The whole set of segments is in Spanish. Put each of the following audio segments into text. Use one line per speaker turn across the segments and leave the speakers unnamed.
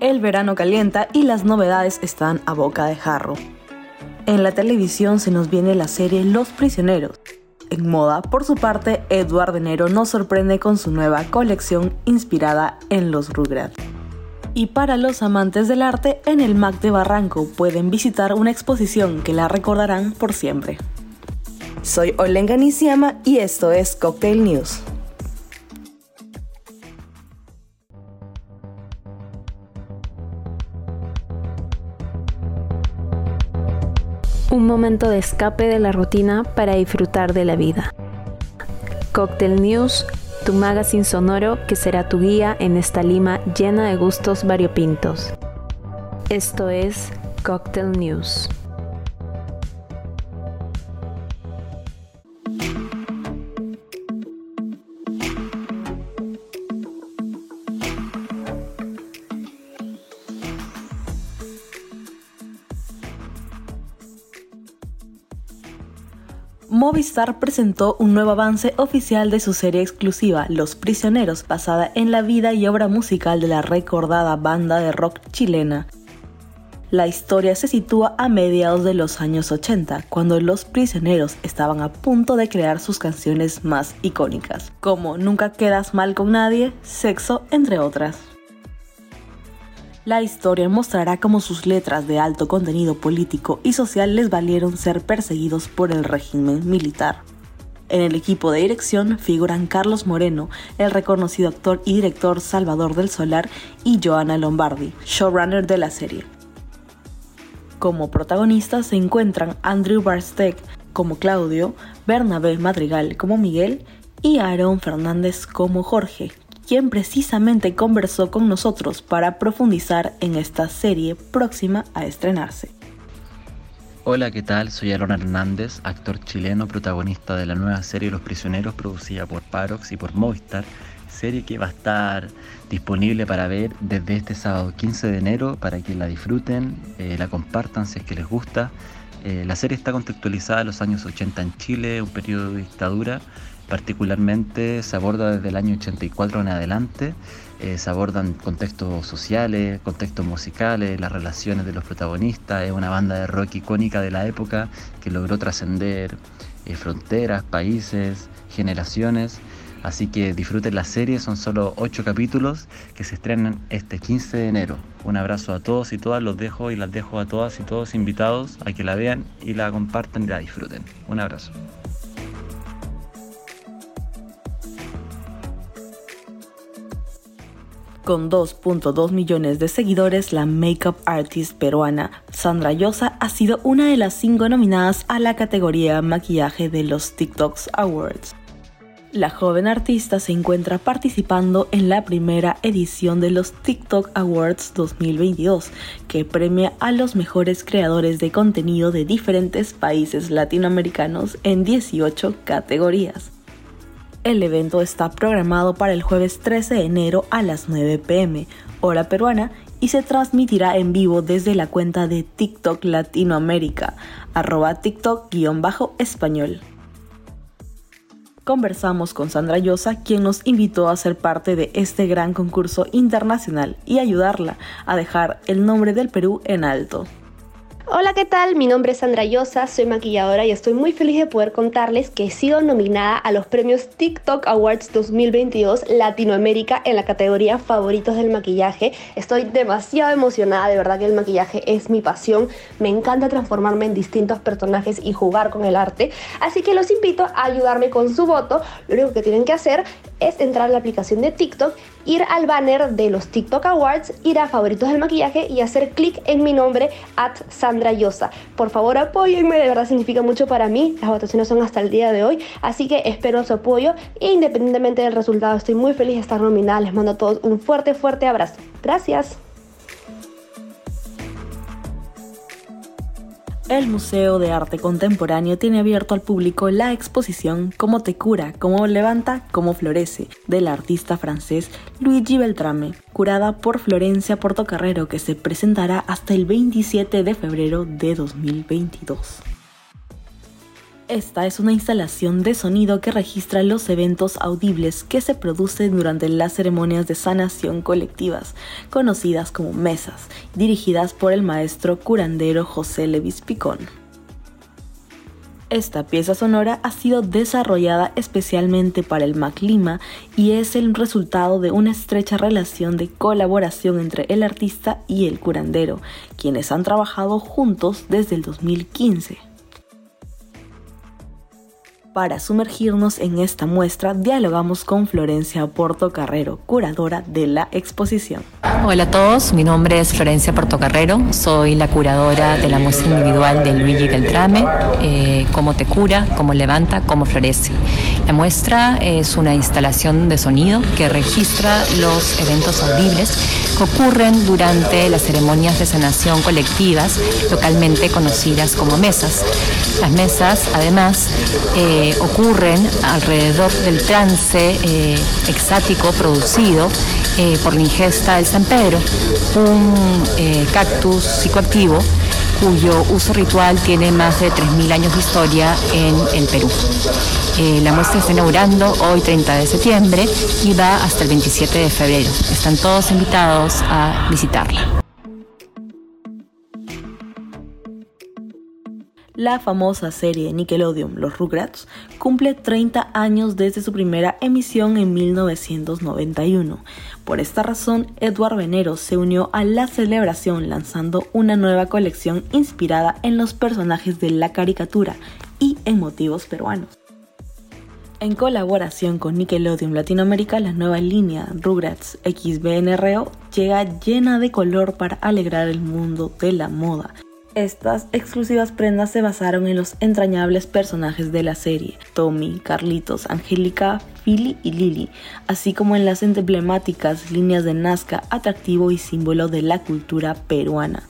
El verano calienta y las novedades están a boca de jarro. En la televisión se nos viene la serie Los Prisioneros. En moda, por su parte, Edward de Nero nos sorprende con su nueva colección inspirada en los Rugrats. Y para los amantes del arte, en el MAC de Barranco pueden visitar una exposición que la recordarán por siempre. Soy Olenga Nisiama y esto es Cocktail News.
Un momento de escape de la rutina para disfrutar de la vida. Cocktail News, tu magazine sonoro que será tu guía en esta Lima llena de gustos variopintos. Esto es Cocktail News.
Movistar presentó un nuevo avance oficial de su serie exclusiva Los Prisioneros, basada en la vida y obra musical de la recordada banda de rock chilena. La historia se sitúa a mediados de los años 80, cuando los prisioneros estaban a punto de crear sus canciones más icónicas, como Nunca quedas mal con nadie, Sexo, entre otras. La historia mostrará cómo sus letras de alto contenido político y social les valieron ser perseguidos por el régimen militar. En el equipo de dirección figuran Carlos Moreno, el reconocido actor y director Salvador del Solar y Joana Lombardi, showrunner de la serie. Como protagonistas se encuentran Andrew Barstek como Claudio, Bernabé Madrigal como Miguel y Aaron Fernández como Jorge, quien precisamente conversó con nosotros para profundizar en esta serie próxima a estrenarse.
Hola, ¿qué tal? Soy Aaron Hernández, actor chileno, protagonista de la nueva serie Los Prisioneros, producida por Parox y por Movistar, serie que va a estar disponible para ver desde este sábado 15 de enero para que la disfruten, eh, la compartan si es que les gusta. Eh, la serie está contextualizada en los años 80 en Chile, un periodo de dictadura Particularmente se aborda desde el año 84 en adelante, eh, se abordan contextos sociales, contextos musicales, las relaciones de los protagonistas, es una banda de rock icónica de la época que logró trascender eh, fronteras, países, generaciones. Así que disfruten la serie, son solo 8 capítulos que se estrenan este 15 de enero. Un abrazo a todos y todas, los dejo y las dejo a todas y todos invitados a que la vean y la compartan y la disfruten. Un abrazo.
Con 2.2 millones de seguidores, la makeup artist peruana Sandra Llosa ha sido una de las cinco nominadas a la categoría maquillaje de los TikToks Awards. La joven artista se encuentra participando en la primera edición de los TikTok Awards 2022, que premia a los mejores creadores de contenido de diferentes países latinoamericanos en 18 categorías. El evento está programado para el jueves 13 de enero a las 9 pm, hora peruana, y se transmitirá en vivo desde la cuenta de TikTok Latinoamérica, arroba TikTok-español. Conversamos con Sandra Llosa, quien nos invitó a ser parte de este gran concurso internacional y ayudarla a dejar el nombre del Perú en alto.
Hola, ¿qué tal? Mi nombre es Sandra Llosa, soy maquilladora y estoy muy feliz de poder contarles que he sido nominada a los premios TikTok Awards 2022 Latinoamérica en la categoría Favoritos del Maquillaje. Estoy demasiado emocionada, de verdad que el maquillaje es mi pasión. Me encanta transformarme en distintos personajes y jugar con el arte. Así que los invito a ayudarme con su voto. Lo único que tienen que hacer es entrar a la aplicación de TikTok, ir al banner de los TikTok Awards, ir a Favoritos del Maquillaje y hacer clic en mi nombre, at Sandra Llosa. Por favor, apóyenme, de verdad significa mucho para mí. Las votaciones son hasta el día de hoy, así que espero su apoyo e independientemente del resultado, estoy muy feliz de estar nominada. Les mando a todos un fuerte, fuerte abrazo. Gracias.
El Museo de Arte Contemporáneo tiene abierto al público la exposición Cómo te cura, cómo levanta, cómo florece, del artista francés Luigi Beltrame, curada por Florencia Portocarrero, que se presentará hasta el 27 de febrero de 2022. Esta es una instalación de sonido que registra los eventos audibles que se producen durante las ceremonias de sanación colectivas, conocidas como mesas, dirigidas por el maestro curandero José Levis Picón. Esta pieza sonora ha sido desarrollada especialmente para el MacLima y es el resultado de una estrecha relación de colaboración entre el artista y el curandero, quienes han trabajado juntos desde el 2015. Para sumergirnos en esta muestra, dialogamos con Florencia Portocarrero, curadora de la exposición.
Hola a todos, mi nombre es Florencia Portocarrero, soy la curadora de la muestra individual de Luigi Beltrame, eh, Cómo te cura, cómo levanta, cómo florece. La muestra es una instalación de sonido que registra los eventos audibles que ocurren durante las ceremonias de sanación colectivas, localmente conocidas como mesas. Las mesas, además, eh, ocurren alrededor del trance eh, exático producido eh, por la ingesta del San Pedro, un eh, cactus psicoactivo cuyo uso ritual tiene más de 3.000 años de historia en el Perú. la muestra está inaugurando hoy 30 de septiembre y va hasta el 27 de febrero. Están todos invitados a visitarla.
La famosa serie Nickelodeon Los Rugrats cumple 30 años desde su primera emisión en 1991. Por esta razón, Edward Venero se unió a la celebración lanzando una nueva colección inspirada en los personajes de la caricatura y en motivos peruanos. En colaboración con Nickelodeon Latinoamérica, la nueva línea Rugrats XBNRO llega llena de color para alegrar el mundo de la moda estas exclusivas prendas se basaron en los entrañables personajes de la serie, Tommy, Carlitos, Angélica, Philly y Lily, así como en las emblemáticas líneas de Nazca, atractivo y símbolo de la cultura peruana.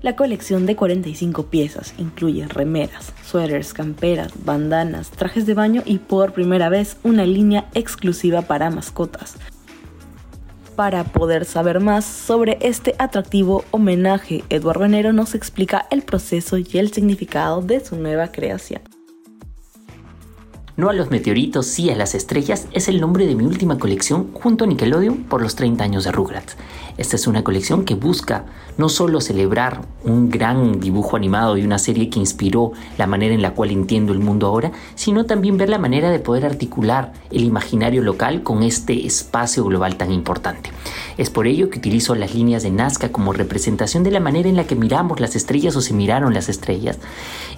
La colección de 45 piezas incluye remeras, suéteres, camperas, bandanas, trajes de baño y por primera vez una línea exclusiva para mascotas, para poder saber más sobre este atractivo homenaje, Eduardo Venero nos explica el proceso y el significado de su nueva creación.
No a los meteoritos, sí a las estrellas es el nombre de mi última colección junto a Nickelodeon por los 30 años de Rugrats. Esta es una colección que busca no solo celebrar un gran dibujo animado y una serie que inspiró la manera en la cual entiendo el mundo ahora, sino también ver la manera de poder articular el imaginario local con este espacio global tan importante. Es por ello que utilizo las líneas de Nazca como representación de la manera en la que miramos las estrellas o se miraron las estrellas,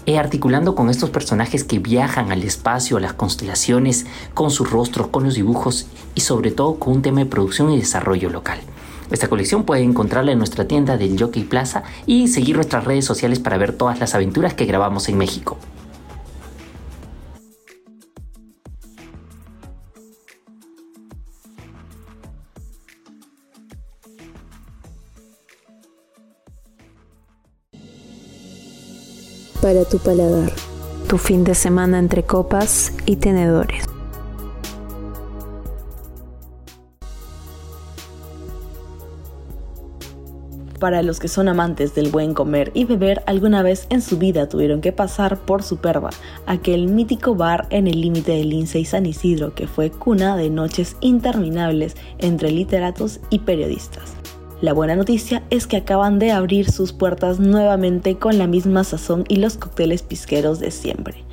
eh, articulando con estos personajes que viajan al espacio, a constelaciones, con sus rostros, con los dibujos y sobre todo con un tema de producción y desarrollo local. Esta colección puede encontrarla en nuestra tienda del Jockey Plaza y seguir nuestras redes sociales para ver todas las aventuras que grabamos en México.
Para tu paladar. Tu fin de semana entre copas y tenedores.
Para los que son amantes del buen comer y beber, alguna vez en su vida tuvieron que pasar por Superba, aquel mítico bar en el límite de Lince y San Isidro que fue cuna de noches interminables entre literatos y periodistas. La buena noticia es que acaban de abrir sus puertas nuevamente con la misma sazón y los cócteles pisqueros de siempre.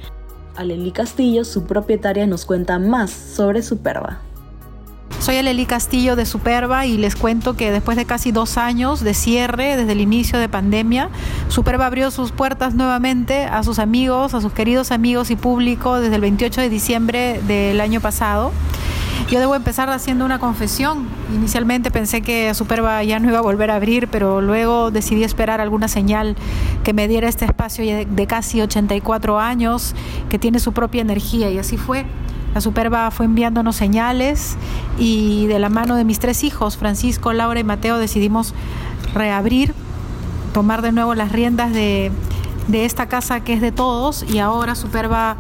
Aleli Castillo, su propietaria, nos cuenta más sobre Superba.
Soy Aleli Castillo de Superba y les cuento que después de casi dos años de cierre, desde el inicio de pandemia, Superba abrió sus puertas nuevamente a sus amigos, a sus queridos amigos y público desde el 28 de diciembre del año pasado. Yo debo empezar haciendo una confesión. Inicialmente pensé que Superba ya no iba a volver a abrir, pero luego decidí esperar alguna señal que me diera este espacio de casi 84 años, que tiene su propia energía, y así fue. La Superba fue enviándonos señales y de la mano de mis tres hijos, Francisco, Laura y Mateo, decidimos reabrir, tomar de nuevo las riendas de, esta casa que es de todos y ahora Superba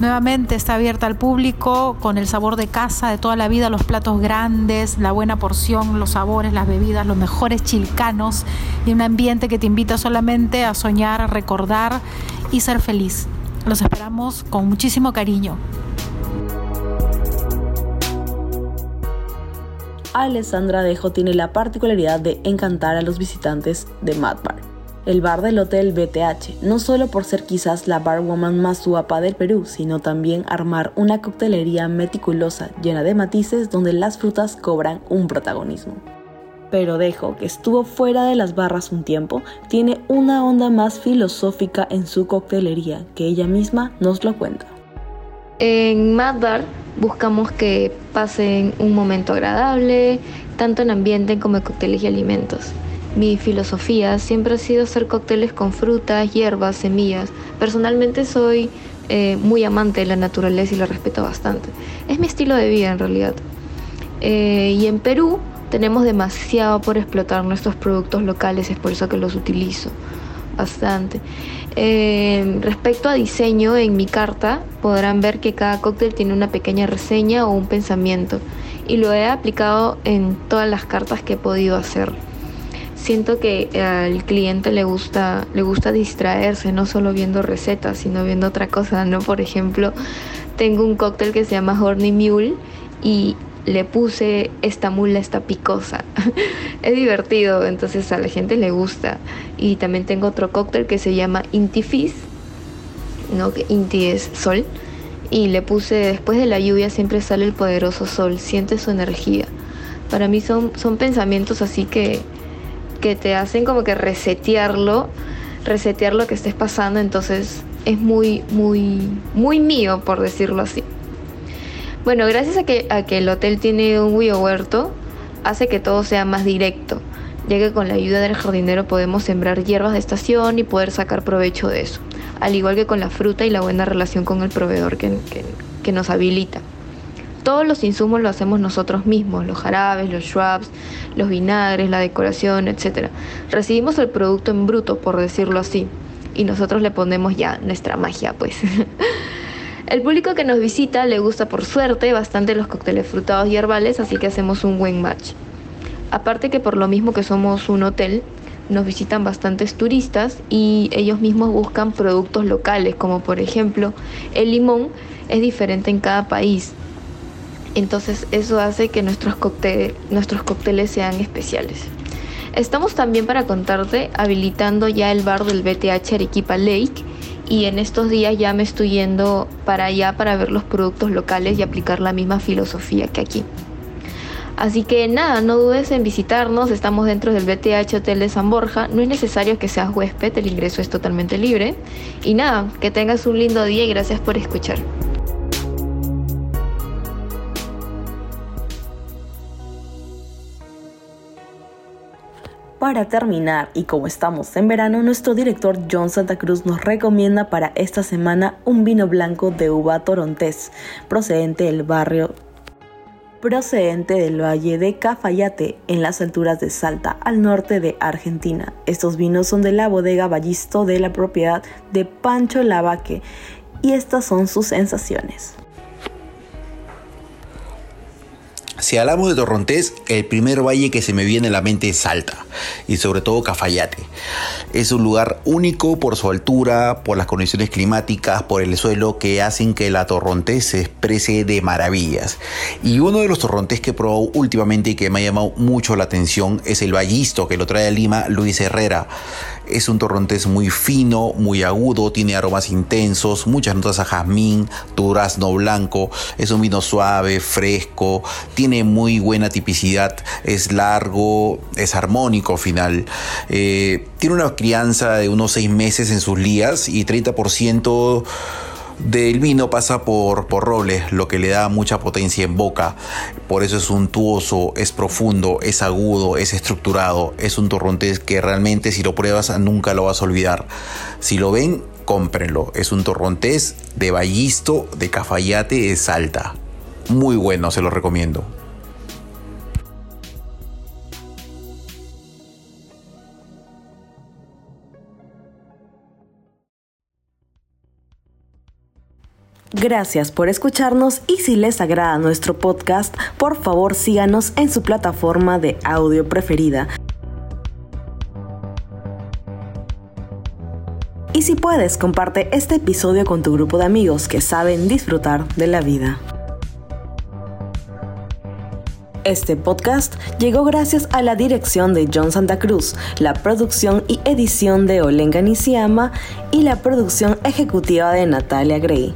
nuevamente está abierta al público con el sabor de casa de toda la vida, los platos grandes, la buena porción, los sabores, las bebidas, los mejores chilcanos y un ambiente que te invita solamente a soñar, a recordar y ser feliz. Los esperamos con muchísimo cariño.
Alessandra Dejo tiene la particularidad de encantar a los visitantes de Mad Bar, el bar del Hotel BTH, no solo por ser quizás la barwoman más guapa del Perú, sino también armar una coctelería meticulosa llena de matices donde las frutas cobran un protagonismo. Pero Dejo, que estuvo fuera de las barras un tiempo, tiene una onda más filosófica en su coctelería, que ella misma nos lo cuenta.
En Mad Bar buscamos que pasen un momento agradable, tanto en ambiente como en cócteles y alimentos. Mi filosofía siempre ha sido hacer cócteles con frutas, hierbas, semillas. Personalmente soy eh, muy amante de la naturaleza y la respeto bastante. Es mi estilo de vida en realidad. Eh, y en Perú tenemos demasiado por explotar nuestros productos locales, es por eso que los utilizo bastante. Eh, respecto a diseño, en mi carta podrán ver que cada cóctel tiene una pequeña reseña o un pensamiento y lo he aplicado en todas las cartas que he podido hacer. Siento que al cliente le gusta, le gusta distraerse, no solo viendo recetas, sino viendo otra cosa, ¿no? Por ejemplo, tengo un cóctel que se llama Horny Mule y le puse esta mula, esta picosa. es divertido, entonces a la gente le gusta. Y también tengo otro cóctel que se llama Inti Fizz, ¿no? que Inti es sol. Y le puse, después de la lluvia siempre sale el poderoso sol, siente su energía. Para mí son, son pensamientos así que, que te hacen como que resetearlo, resetear lo que estés pasando, entonces es muy, muy, muy mío, por decirlo así. Bueno, gracias a que, a que el hotel tiene un huerto, hace que todo sea más directo, ya que con la ayuda del jardinero podemos sembrar hierbas de estación y poder sacar provecho de eso, al igual que con la fruta y la buena relación con el proveedor que, que nos habilita. Todos los insumos lo hacemos nosotros mismos, los jarabes, los shrubs, los vinagres, la decoración, etc. Recibimos el producto en bruto, por decirlo así, y nosotros le ponemos ya nuestra magia, pues. El público que nos visita le gusta por suerte bastante los cócteles frutados y herbales, así que hacemos un buen match. Aparte que por lo mismo que somos un hotel, nos visitan bastantes turistas y ellos mismos buscan productos locales, como por ejemplo el limón es diferente en cada país. Entonces eso hace que nuestros cócteles, nuestros cócteles sean especiales. Estamos también para contarte habilitando ya el bar del BTH Arequipa Lake y en estos días ya me estoy yendo para allá para ver los productos locales y aplicar la misma filosofía que aquí. Así que nada, no dudes en visitarnos, estamos dentro del BTH Hotel de San Borja, no es necesario que seas huésped, el ingreso es totalmente libre. Y nada, que tengas un lindo día y gracias por escuchar.
Para terminar, y como estamos en verano, nuestro director John Santa Cruz nos recomienda para esta semana un vino blanco de uva torontés, procedente del barrio procedente del valle de Cafayate, en las alturas de Salta, al norte de Argentina. Estos vinos son de la bodega Ballisto de la propiedad de Pancho Lavaque y estas son sus sensaciones.
Si hablamos de Torrontés, el primer valle que se me viene a la mente es Salta y sobre todo Cafayate. Es un lugar único por su altura, por las condiciones climáticas, por el suelo que hacen que la Torrontés se exprese de maravillas. Y uno de los torrontés que he probado últimamente y que me ha llamado mucho la atención es el Ballisto que lo trae a Lima Luis Herrera. Es un torrontés muy fino, muy agudo, tiene aromas intensos, muchas notas a jazmín, durazno blanco. Es un vino suave, fresco, tiene muy buena tipicidad, es largo, es armónico al final. Eh, tiene una crianza de unos 6 meses en sus lías y 30% del vino pasa por, por roble, lo que le da mucha potencia en boca. Por eso es suntuoso, es profundo, es agudo, es estructurado. Es un torrontés que realmente si lo pruebas nunca lo vas a olvidar. Si lo ven, cómprenlo. Es un torrontés de Ballisto, de Cafayate, de Salta. Muy bueno, se lo recomiendo.
Gracias por escucharnos y si les agrada nuestro podcast, por favor síganos en su plataforma de audio preferida. Y si puedes, comparte este episodio con tu grupo de amigos que saben disfrutar de la vida. Este podcast llegó gracias a la dirección de John Santa Cruz, la producción y edición de Olenga Nisiama y la producción ejecutiva de Natalia Gray.